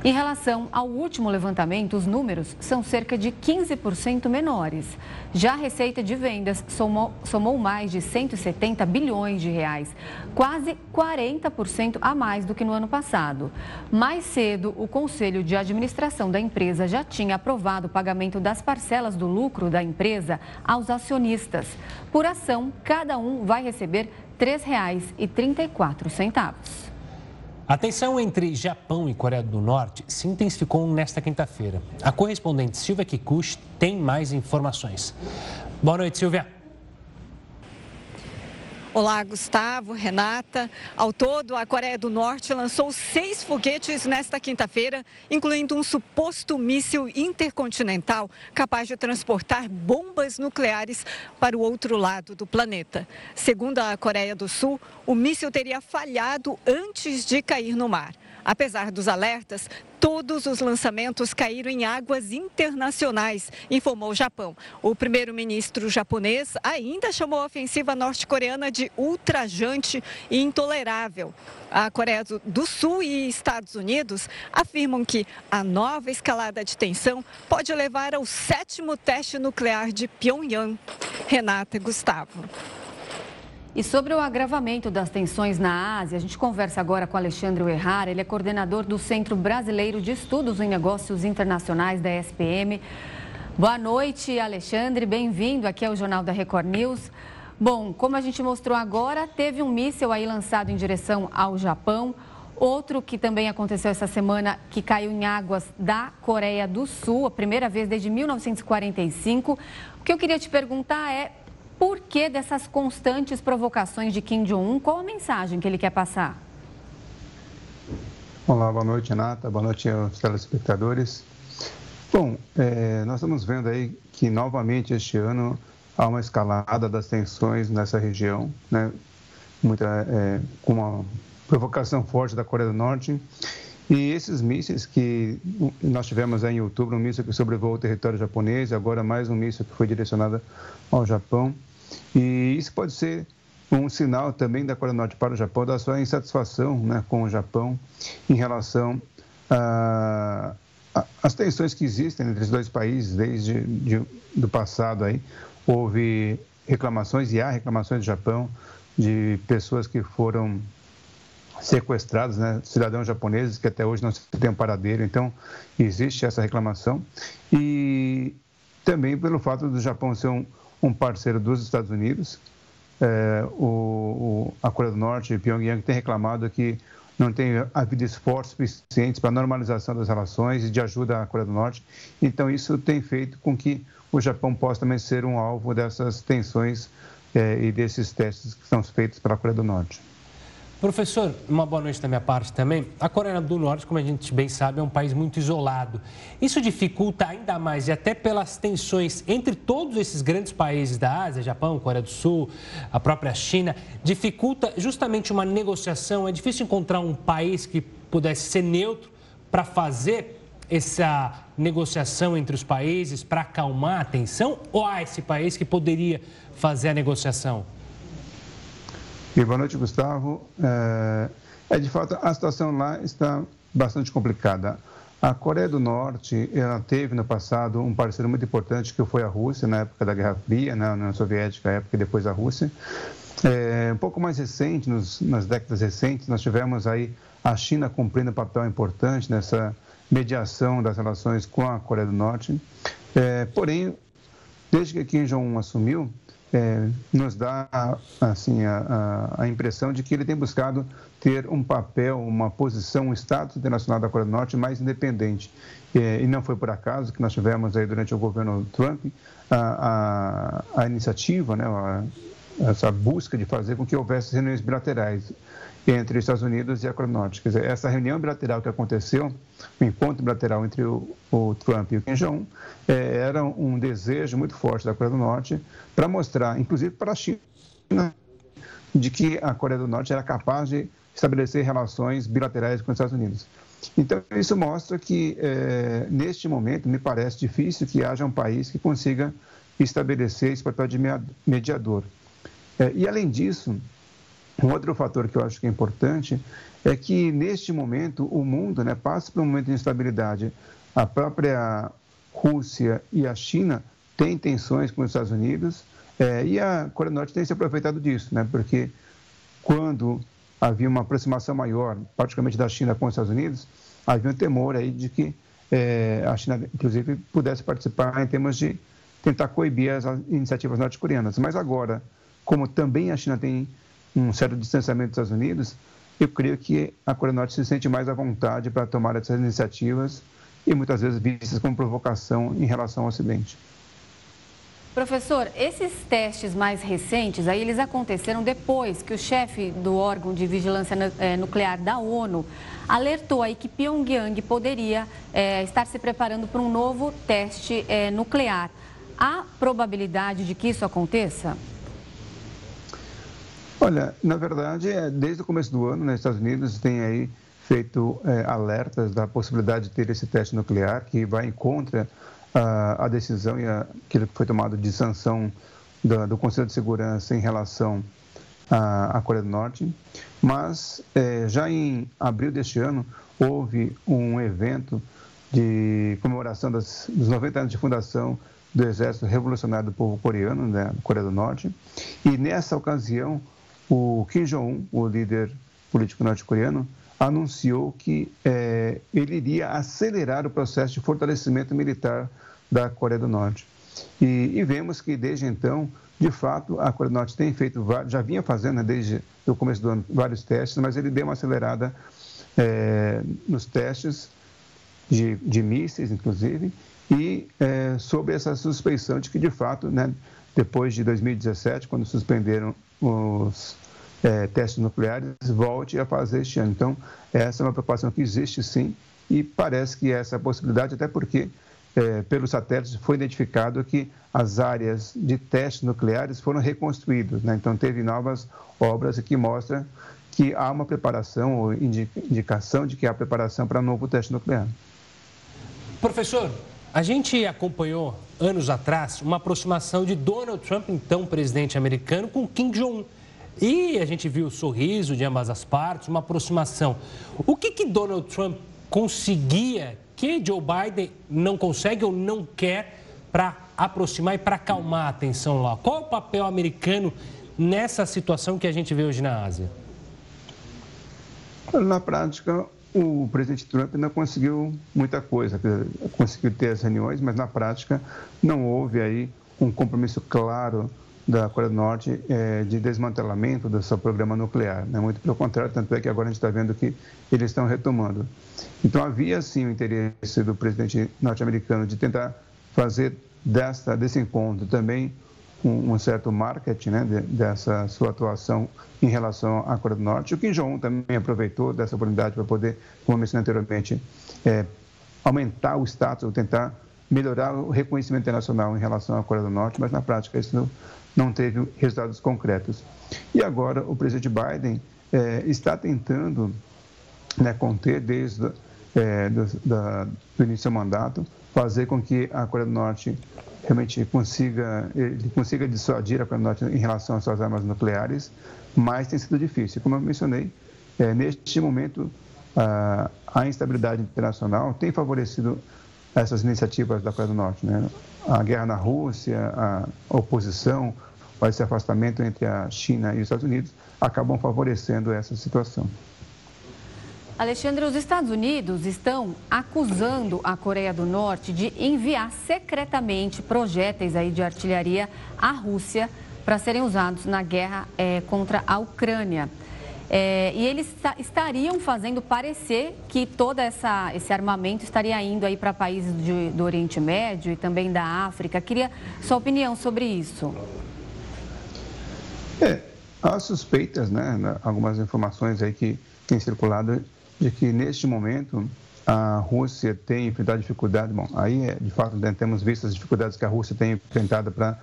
Em relação ao último levantamento, os números são cerca de 15% menores. Já a receita de vendas somou, somou mais de 170 bilhões de reais, quase 40% a mais do que no ano passado. Mais cedo, o Conselho de Administração da empresa já tinha aprovado o pagamento das parcelas do lucro da empresa aos acionistas. Por ação, cada um vai receber R$ 3,34. A tensão entre Japão e Coreia do Norte se intensificou nesta quinta-feira. A correspondente Silvia Kikuchi tem mais informações. Boa noite, Silvia. Olá, Gustavo, Renata. Ao todo, a Coreia do Norte lançou seis foguetes nesta quinta-feira, incluindo um suposto míssil intercontinental capaz de transportar bombas nucleares para o outro lado do planeta. Segundo a Coreia do Sul, o míssil teria falhado antes de cair no mar. Apesar dos alertas, todos os lançamentos caíram em águas internacionais, informou o Japão. O primeiro-ministro japonês ainda chamou a ofensiva norte-coreana de ultrajante e intolerável. A Coreia do Sul e Estados Unidos afirmam que a nova escalada de tensão pode levar ao sétimo teste nuclear de Pyongyang. Renata Gustavo. E sobre o agravamento das tensões na Ásia, a gente conversa agora com Alexandre Errara, ele é coordenador do Centro Brasileiro de Estudos em Negócios Internacionais da SPM. Boa noite, Alexandre, bem-vindo aqui ao Jornal da Record News. Bom, como a gente mostrou agora, teve um míssil aí lançado em direção ao Japão. Outro que também aconteceu essa semana, que caiu em águas da Coreia do Sul, a primeira vez desde 1945. O que eu queria te perguntar é por que dessas constantes provocações de Kim Jong-un? Qual a mensagem que ele quer passar? Olá, boa noite, Renata. Boa noite aos telespectadores. Bom, é, nós estamos vendo aí que novamente este ano há uma escalada das tensões nessa região, né? Muita, é, com uma provocação forte da Coreia do Norte. E esses mísseis que nós tivemos em outubro, um míssil que sobrevoou o território japonês, agora mais um míssil que foi direcionado ao Japão. E isso pode ser um sinal também da Coreia do Norte para o Japão da sua insatisfação né, com o Japão em relação às tensões que existem entre os dois países desde de, do passado aí houve reclamações e há reclamações do Japão de pessoas que foram sequestrados, né, cidadãos japoneses que até hoje não tem um paradeiro. Então, existe essa reclamação. E também pelo fato do Japão ser um, um parceiro dos Estados Unidos, é, o, o, a Coreia do Norte e Pyongyang tem reclamado que não tem havido esforços suficientes para a normalização das relações e de ajuda à Coreia do Norte. Então, isso tem feito com que o Japão possa também ser um alvo dessas tensões é, e desses testes que são feitos pela Coreia do Norte. Professor, uma boa noite da minha parte também. A Coreia do Norte, como a gente bem sabe, é um país muito isolado. Isso dificulta ainda mais, e até pelas tensões entre todos esses grandes países da Ásia, Japão, Coreia do Sul, a própria China, dificulta justamente uma negociação. É difícil encontrar um país que pudesse ser neutro para fazer essa negociação entre os países, para acalmar a tensão? Ou há esse país que poderia fazer a negociação? E boa noite, Gustavo. É, é, de fato, a situação lá está bastante complicada. A Coreia do Norte, ela teve no passado um parceiro muito importante que foi a Rússia, na época da Guerra Fria, na União Soviética, época e depois a Rússia. É, um pouco mais recente, nos, nas décadas recentes, nós tivemos aí a China cumprindo um papel importante nessa mediação das relações com a Coreia do Norte. É, porém, desde que Kim Jong-un assumiu, é, nos dá assim a, a, a, impressão de que ele tem buscado ter um papel, uma posição, um status internacional da Coreia do Norte mais independente. É, e não foi por acaso que nós tivemos aí durante o governo Trump a, a iniciativa, né, essa busca de fazer com que houvesse reuniões bilaterais entre os Estados Unidos e a dizer, essa reunião bilateral que aconteceu, o encontro bilateral entre o, o Trump e o Kim Jong-un, é, era um desejo muito forte da Coreia do Norte para mostrar, inclusive para a China, de que a Coreia do Norte era capaz de estabelecer relações bilaterais com os Estados Unidos. Então, isso mostra que, é, neste momento, me parece difícil que haja um país que consiga estabelecer esse papel de mediador. É, e, além disso, um outro fator que eu acho que é importante é que, neste momento, o mundo né, passa por um momento de instabilidade. A própria Rússia e a China têm tensões com os Estados Unidos é, e a Coreia do Norte tem se aproveitado disso, né, porque quando havia uma aproximação maior, praticamente da China com os Estados Unidos, havia um temor aí de que é, a China, inclusive, pudesse participar em termos de tentar coibir as iniciativas norte-coreanas. Mas agora, como também a China tem um certo distanciamento dos Estados Unidos, eu creio que a Coreia do Norte se sente mais à vontade para tomar essas iniciativas e muitas vezes vistas como provocação em relação ao Ocidente. Professor, esses testes mais recentes, aí eles aconteceram depois que o chefe do órgão de vigilância eh, nuclear da ONU alertou aí que Pyongyang poderia é, estar se preparando para um novo teste é, nuclear. Há probabilidade de que isso aconteça? Olha, na verdade, é, desde o começo do ano, nos né, Estados Unidos tem aí feito é, alertas da possibilidade de ter esse teste nuclear que vai em contra a, a decisão e aquilo que foi tomado de sanção do, do, Conselho de Segurança em relação à, à Coreia do Norte. Mas é, já em abril deste ano houve um evento de comemoração das, dos 90 anos de fundação do Exército Revolucionário do Povo Coreano, né, Coreia do Norte, e nessa ocasião o Kim Jong-un, o líder político norte-coreano, anunciou que é, ele iria acelerar o processo de fortalecimento militar da Coreia do Norte. E, e, vemos que desde então, de fato, a Coreia do Norte tem feito, já vinha fazendo né, desde o começo do ano vários testes, mas ele deu uma acelerada é, nos testes de, de mísseis, inclusive, e é, sobre essa suspeição de que, de fato, né, depois de 2017, quando suspenderam os é, testes nucleares, volte a fazer este ano. Então, essa é uma preocupação que existe sim e parece que essa possibilidade, até porque é, pelos satélites foi identificado que as áreas de testes nucleares foram reconstruídas. Né? Então, teve novas obras que mostram que há uma preparação ou indicação de que há preparação para novo teste nuclear. Professor, a gente acompanhou anos atrás uma aproximação de Donald Trump, então presidente americano, com Kim Jong-un. E a gente viu o sorriso de ambas as partes, uma aproximação. O que, que Donald Trump conseguia que Joe Biden não consegue ou não quer para aproximar e para acalmar a tensão lá? Qual o papel americano nessa situação que a gente vê hoje na Ásia? Na prática, o presidente Trump não conseguiu muita coisa, conseguiu ter as reuniões, mas na prática não houve aí um compromisso claro da Coreia do Norte é, de desmantelamento do seu programa nuclear. Né? Muito pelo contrário, tanto é que agora a gente está vendo que eles estão retomando. Então havia sim o interesse do presidente norte-americano de tentar fazer desta, desse encontro também um, um certo marketing né, de, dessa sua atuação em relação à Coreia do Norte. O Kim Jong-un também aproveitou dessa oportunidade para poder, como eu mencionei anteriormente, é, aumentar o status, ou tentar melhorar o reconhecimento internacional em relação à Coreia do Norte, mas na prática isso não, não teve resultados concretos. E agora o presidente Biden é, está tentando né, conter desde é, do, da, do início do mandato, fazer com que a Coreia do Norte realmente consiga, ele consiga dissuadir a Coreia do Norte em relação às suas armas nucleares, mas tem sido difícil. Como eu mencionei, é, neste momento a, a, instabilidade internacional tem favorecido essas iniciativas da Coreia do Norte. Né? A guerra na Rússia, a oposição, esse afastamento entre a China e os Estados Unidos acabam favorecendo essa situação. Alexandre, os Estados Unidos estão acusando a Coreia do Norte de enviar secretamente projéteis aí de artilharia à Rússia para serem usados na guerra é, contra a Ucrânia. É, e eles estariam fazendo parecer que todo essa, esse armamento estaria indo aí para países de, do Oriente Médio e também da África. Queria sua opinião sobre isso. É, há suspeitas, né? Algumas informações aí que têm circulado de que neste momento a Rússia tem enfrentado dificuldade. Bom, aí é, de fato né, temos visto as dificuldades que a Rússia tem enfrentado para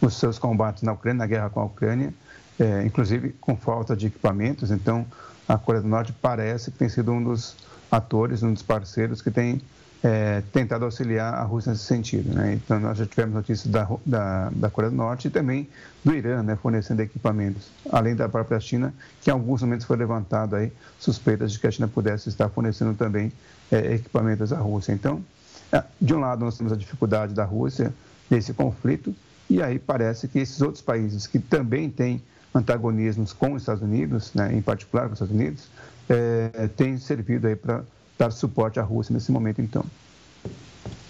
os seus combates na Ucrânia, na guerra com a Ucrânia, é, inclusive com falta de equipamentos. Então, a Coreia do Norte parece que tem sido um dos atores, um dos parceiros que tem é, tentado auxiliar a Rússia nesse sentido. Né? Então, nós já tivemos notícias da, da, da, Coreia do Norte e também do Irã, né, fornecendo equipamentos, além da própria China, que em alguns momentos foi levantado aí suspeitas de que a China pudesse estar fornecendo também é, equipamentos à Rússia. Então, é, de um lado, nós temos a dificuldade da Rússia nesse conflito, e aí parece que esses outros países que também têm antagonismos com os Estados Unidos, né, em particular com os Estados Unidos, é, têm servido aí para dar suporte à Rússia nesse momento, então.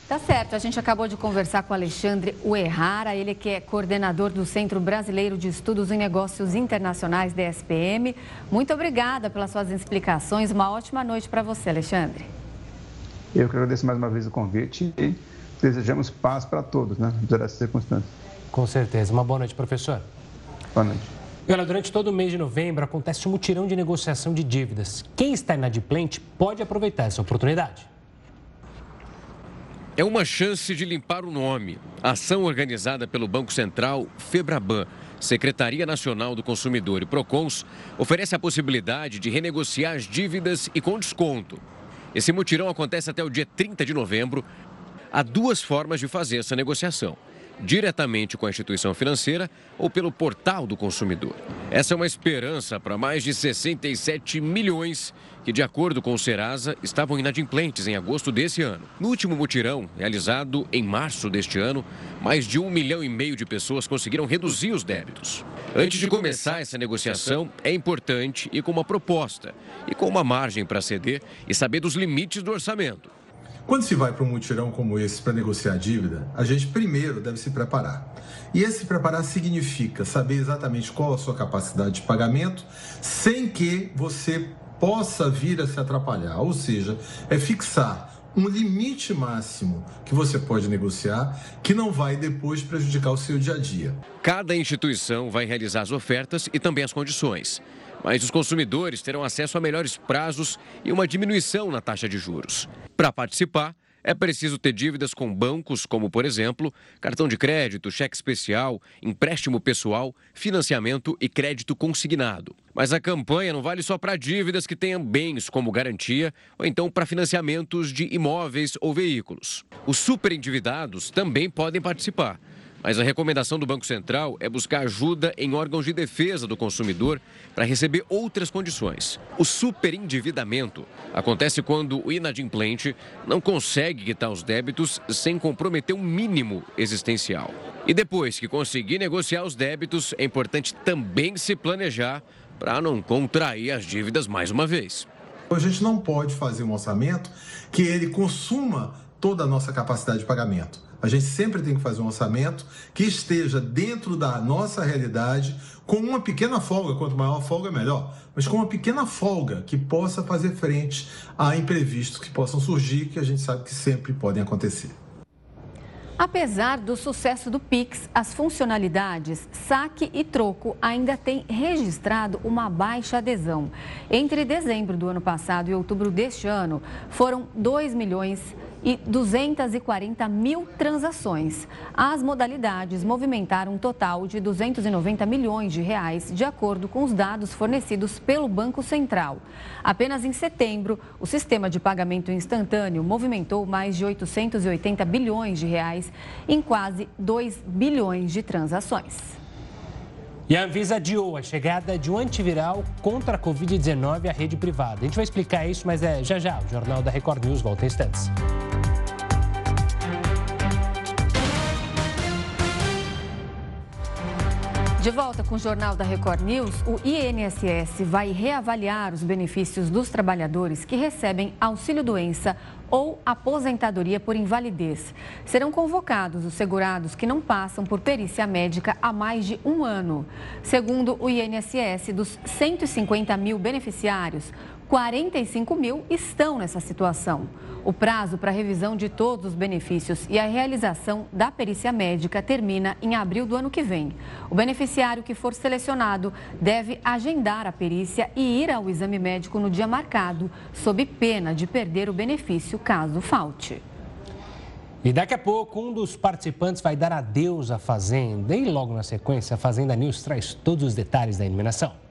Tá certo, a gente acabou de conversar com Alexandre Uerrara, ele que é coordenador do Centro Brasileiro de Estudos em Negócios Internacionais, DSPM. Muito obrigada pelas suas explicações, uma ótima noite para você, Alexandre. Eu que agradeço mais uma vez o convite e desejamos paz para todos, né, apesar dessas circunstâncias. Com certeza. Uma boa noite, professor. Boa noite. E durante todo o mês de novembro acontece um mutirão de negociação de dívidas. Quem está inadimplente pode aproveitar essa oportunidade. É uma chance de limpar o nome. ação organizada pelo Banco Central Febraban, Secretaria Nacional do Consumidor e Procons oferece a possibilidade de renegociar as dívidas e com desconto. Esse mutirão acontece até o dia 30 de novembro. Há duas formas de fazer essa negociação diretamente com a instituição financeira ou pelo portal do consumidor. Essa é uma esperança para mais de 67 milhões que, de acordo com o Serasa, estavam inadimplentes em agosto desse ano. No último mutirão, realizado em março deste ano, mais de um milhão e meio de pessoas conseguiram reduzir os débitos. Antes de começar essa negociação, é importante ir com uma proposta e com uma margem para ceder e saber dos limites do orçamento. Quando se vai para um mutirão como esse para negociar dívida, a gente primeiro deve se preparar. E esse preparar significa saber exatamente qual a sua capacidade de pagamento, sem que você possa vir a se atrapalhar. Ou seja, é fixar um limite máximo que você pode negociar, que não vai depois prejudicar o seu dia a dia. Cada instituição vai realizar as ofertas e também as condições. Mas os consumidores terão acesso a melhores prazos e uma diminuição na taxa de juros. Para participar, É preciso ter dívidas com bancos, como, por exemplo, cartão de crédito, cheque especial, empréstimo pessoal, financiamento e crédito consignado. Mas a campanha não vale só para dívidas que tenham bens como garantia ou então para financiamentos de imóveis ou veículos. Os superendividados também podem participar. Mas a recomendação do Banco Central é buscar ajuda em órgãos de defesa do consumidor para receber outras condições. O superendividamento acontece quando o inadimplente não consegue quitar os débitos sem comprometer um mínimo existencial. E depois que conseguir negociar os débitos, é importante também se planejar para não contrair as dívidas mais uma vez. A gente não pode fazer um orçamento que ele consuma toda a nossa capacidade de pagamento. A gente sempre tem que fazer um orçamento que esteja dentro da nossa realidade, com uma pequena folga, quanto maior a folga, melhor, mas com uma pequena folga que possa fazer frente a imprevistos que possam surgir, que a gente sabe que sempre podem acontecer. Apesar do sucesso do Pix, as funcionalidades saque e troco ainda têm registrado uma baixa adesão. Entre dezembro do ano passado e outubro deste ano, foram 2 milhões e 240 mil transações. As modalidades movimentaram um total de 290 milhões de reais, de acordo com os dados fornecidos pelo Banco Central. Apenas em setembro, o sistema de pagamento instantâneo movimentou mais de 880 bilhões de reais em quase 2 bilhões de transações. E a Anvisa adiou a chegada de um antiviral contra a Covid-19 à rede privada. A gente vai explicar isso, mas é já já. O Jornal da Record News volta em instantes. De volta com o Jornal da Record News, o INSS vai reavaliar os benefícios dos trabalhadores que recebem auxílio-doença ou aposentadoria por invalidez. Serão convocados os segurados que não passam por perícia médica há mais de um ano. Segundo o INSS, dos 150 mil beneficiários, 45 mil estão nessa situação. O prazo para revisão de todos os benefícios e a realização da perícia médica termina em abril do ano que vem. O beneficiário que for selecionado deve agendar a perícia e ir ao exame médico no dia marcado, sob pena de perder o benefício caso falte. E daqui a pouco, um dos participantes vai dar adeus à Fazenda. E logo na sequência, a Fazenda News traz todos os detalhes da eliminação.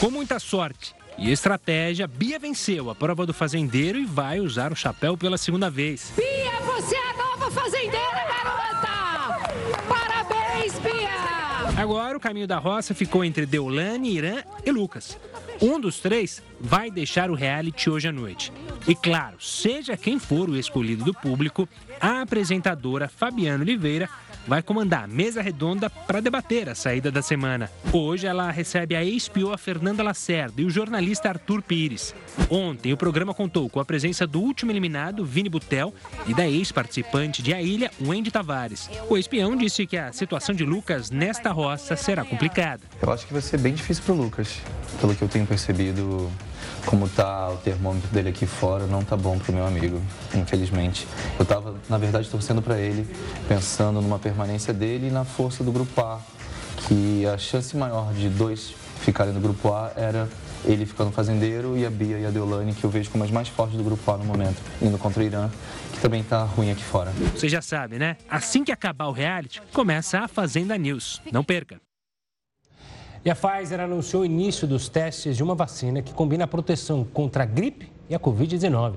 Com muita sorte e estratégia, Bia venceu a prova do fazendeiro e vai usar o chapéu pela segunda vez. Bia, você é a nova fazendeira, garota! Parabéns, Bia! Agora o caminho da roça ficou entre Deolane, Irã e Lucas. Um dos três vai deixar o reality hoje à noite. E claro, seja quem for o escolhido do público, a apresentadora Fabiana Oliveira vai comandar a mesa redonda para debater a saída da semana. Hoje ela recebe a ex-pioa Fernanda Lacerda e o jornalista Arthur Pires. Ontem o programa contou com a presença do último eliminado, Vini Butel, e da ex-participante de A Ilha, Wendy Tavares. O espião disse que a situação de Lucas nesta roça será complicada. Eu acho que vai ser bem difícil para o Lucas. Pelo que eu tenho percebido, como tá o termômetro dele aqui fora, não tá bom pro meu amigo, infelizmente. Eu tava, na verdade, torcendo para ele, pensando numa permanência dele e na força do grupo A, que a chance maior de dois ficarem no grupo A era ele ficando fazendeiro e a Bia e a Deolane, que eu vejo como as mais fortes do grupo A no momento, indo contra o Irã, que também tá ruim aqui fora. Você já sabe, né? Assim que acabar o reality, começa a Fazenda News. Não perca! E a Pfizer anunciou o início dos testes de uma vacina que combina a proteção contra a gripe e a Covid-19.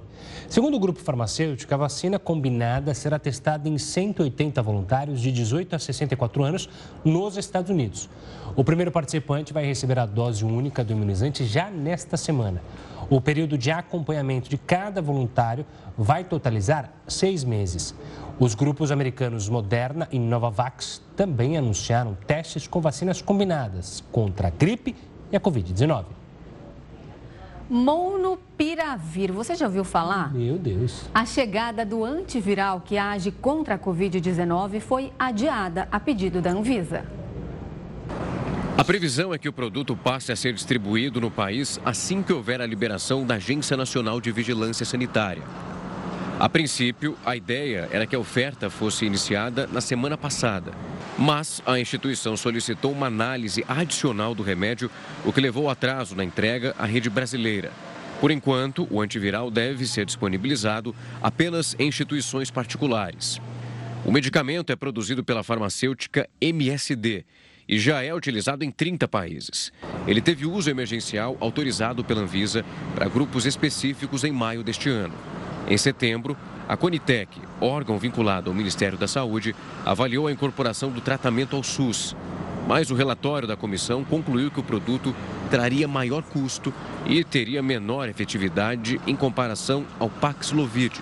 Segundo o grupo farmacêutico, a vacina combinada será testada em 180 voluntários de 18 a 64 anos nos Estados Unidos. O primeiro participante vai receber a dose única do imunizante já nesta semana. O período de acompanhamento de cada voluntário vai totalizar seis meses. Os grupos americanos Moderna e Novavax também anunciaram testes com vacinas combinadas contra a gripe e a Covid-19. Monopiravir, você já ouviu falar? Meu Deus. A chegada do antiviral que age contra a Covid-19 foi adiada a pedido da Anvisa. A previsão é que o produto passe a ser distribuído no país assim que houver a liberação da Agência Nacional de Vigilância Sanitária. A princípio, a ideia era que a oferta fosse iniciada na semana passada. Mas a instituição solicitou uma análise adicional do remédio, o que levou atraso na entrega à rede brasileira. Por enquanto, o antiviral deve ser disponibilizado apenas em instituições particulares. O medicamento é produzido pela farmacêutica MSD e já é utilizado em 30 países. Ele teve uso emergencial autorizado pela Anvisa para grupos específicos em maio deste ano. Em setembro, a Conitec, órgão vinculado ao Ministério da Saúde, avaliou a incorporação do tratamento ao SUS. Mas o relatório da comissão concluiu que o produto traria maior custo e teria menor efetividade em comparação ao Paxlovid,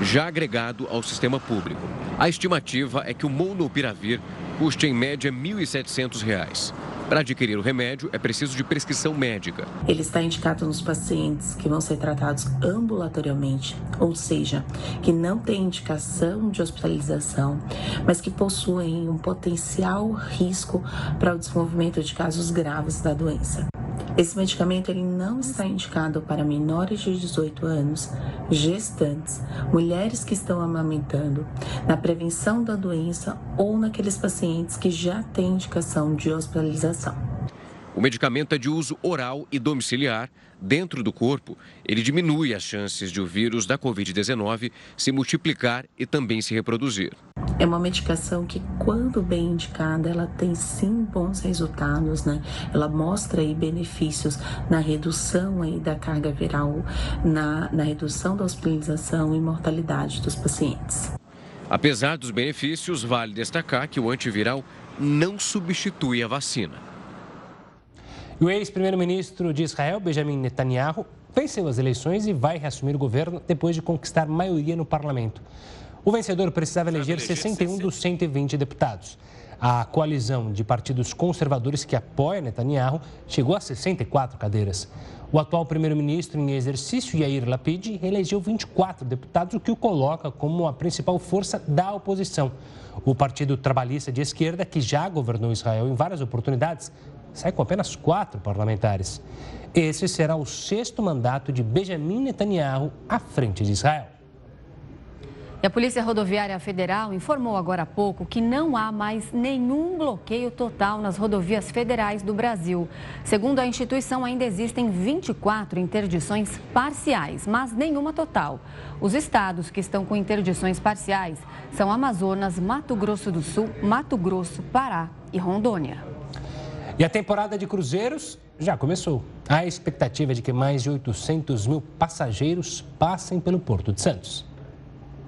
já agregado ao sistema público. A estimativa é que o Molnupiravir custe em média R$ 1.700. Para adquirir o remédio, é preciso de prescrição médica. Ele está indicado nos pacientes que vão ser tratados ambulatorialmente, ou seja, que não têm indicação de hospitalização, mas que possuem um potencial risco para o desenvolvimento de casos graves da doença. Esse medicamento ele não está indicado para menores de 18 anos, gestantes, mulheres que estão amamentando, na prevenção da doença ou naqueles pacientes que já têm indicação de hospitalização. O medicamento é de uso oral e domiciliar. Dentro do corpo, ele diminui as chances de o vírus da Covid-19 se multiplicar e também se reproduzir. É uma medicação que, quando bem indicada, ela tem sim bons resultados, né? Ela mostra aí benefícios na redução aí da carga viral, na, na redução da hospitalização e mortalidade dos pacientes. Apesar dos benefícios, vale destacar que o antiviral não substitui a vacina. O ex-primeiro-ministro de Israel, Benjamin Netanyahu, venceu as eleições e vai reassumir o governo depois de conquistar maioria no parlamento. O vencedor precisava eleger 61 dos 120 deputados. A coalizão de partidos conservadores que apoia Netanyahu chegou a 64 cadeiras. O atual primeiro-ministro em exercício, Yair Lapid, elegeu 24 deputados, o que o coloca como a principal força da oposição. O Partido Trabalhista de Esquerda, que já governou Israel em várias oportunidades, sai com apenas quatro parlamentares. Esse será o sexto mandato de Benjamin Netanyahu à frente de Israel. E a Polícia Rodoviária Federal informou agora há pouco que não há mais nenhum bloqueio total nas rodovias federais do Brasil. Segundo a instituição, ainda existem 24 interdições parciais, mas nenhuma total. Os estados que estão com interdições parciais são Amazonas, Mato Grosso do Sul, Mato Grosso, Pará e Rondônia. E a temporada de cruzeiros já começou. A expectativa é de que mais de 800 mil passageiros passem pelo Porto de Santos.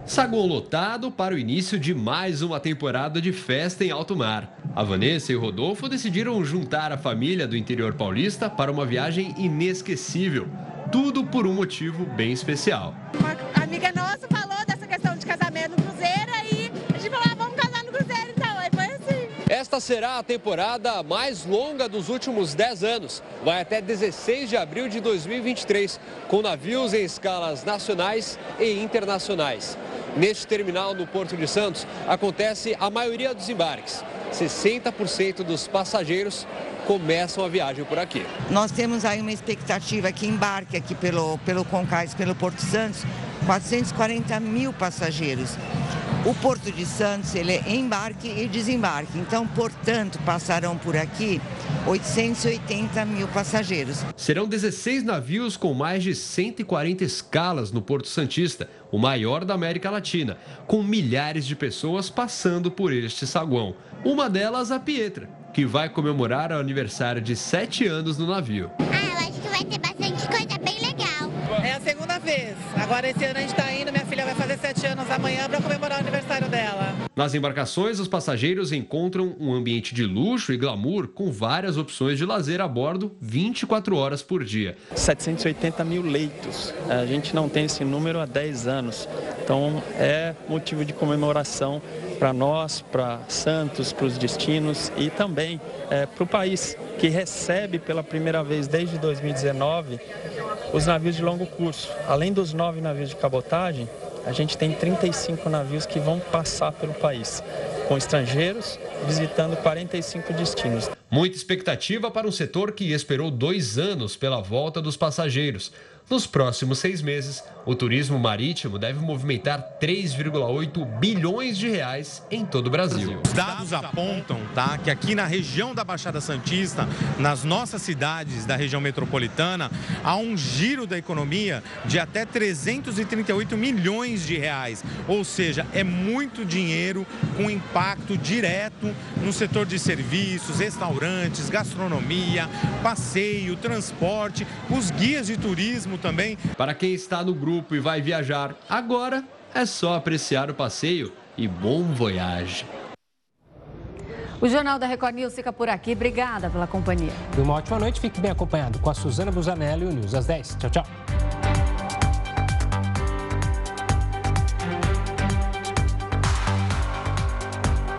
Saguão lotado para o início de mais uma temporada de festa em alto mar. A Vanessa e o Rodolfo decidiram juntar a família do interior paulista para uma viagem inesquecível. Tudo por um motivo bem especial. Uma amiga nossa falou dessa questão de casamento Esta será a temporada mais longa dos últimos 10 anos. Vai até 16 de abril de 2023, com navios em escalas nacionais e internacionais. Neste terminal no Porto de Santos acontece a maioria dos embarques. 60% dos passageiros começam a viagem por aqui. Nós temos aí uma expectativa que embarque aqui pelo, pelo Concais, pelo Porto Santos, 440 mil passageiros. O Porto de Santos ele é embarque e desembarque, então, portanto, passarão por aqui 880 mil passageiros. Serão 16 navios com mais de 140 escalas no Porto Santista, o maior da América Latina, com milhares de pessoas passando por este saguão. Uma delas, a Pietra, que vai comemorar o aniversário de 7 anos no navio. Ah, eu acho que vai ter bastante coisa bem legal. É a segunda vez. Agora esse ano a gente está indo, minha filha vai fazer 7 anos amanhã para comemorar o aniversário dela. Nas embarcações, os passageiros encontram um ambiente de luxo e glamour com várias opções de lazer a bordo 24 horas por dia. 780 mil leitos. A gente não tem esse número há 10 anos. Então é motivo de comemoração para nós, para Santos, para os destinos e também é, para o país, que recebe pela primeira vez desde 2019 os navios de longo curso. Além dos nove navios de cabotagem, a gente tem 35 navios que vão passar pelo país, com estrangeiros visitando 45 destinos. Muita expectativa para um setor que esperou dois anos pela volta dos passageiros. Nos próximos seis meses, o turismo marítimo deve movimentar 3,8 bilhões de reais em todo o Brasil. Os dados apontam tá, que aqui na região da Baixada Santista, nas nossas cidades da região metropolitana, há um giro da economia de até 338 milhões de reais. Ou seja, é muito dinheiro com impacto direto no setor de serviços, restaurantes, gastronomia, passeio, transporte, os guias de turismo também. Para quem está no grupo e vai viajar, agora é só apreciar o passeio e bom voyage. O Jornal da Record News fica por aqui. Obrigada pela companhia. E uma ótima noite. Fique bem acompanhado com a Suzana Busanelli e o News às 10. Tchau, tchau.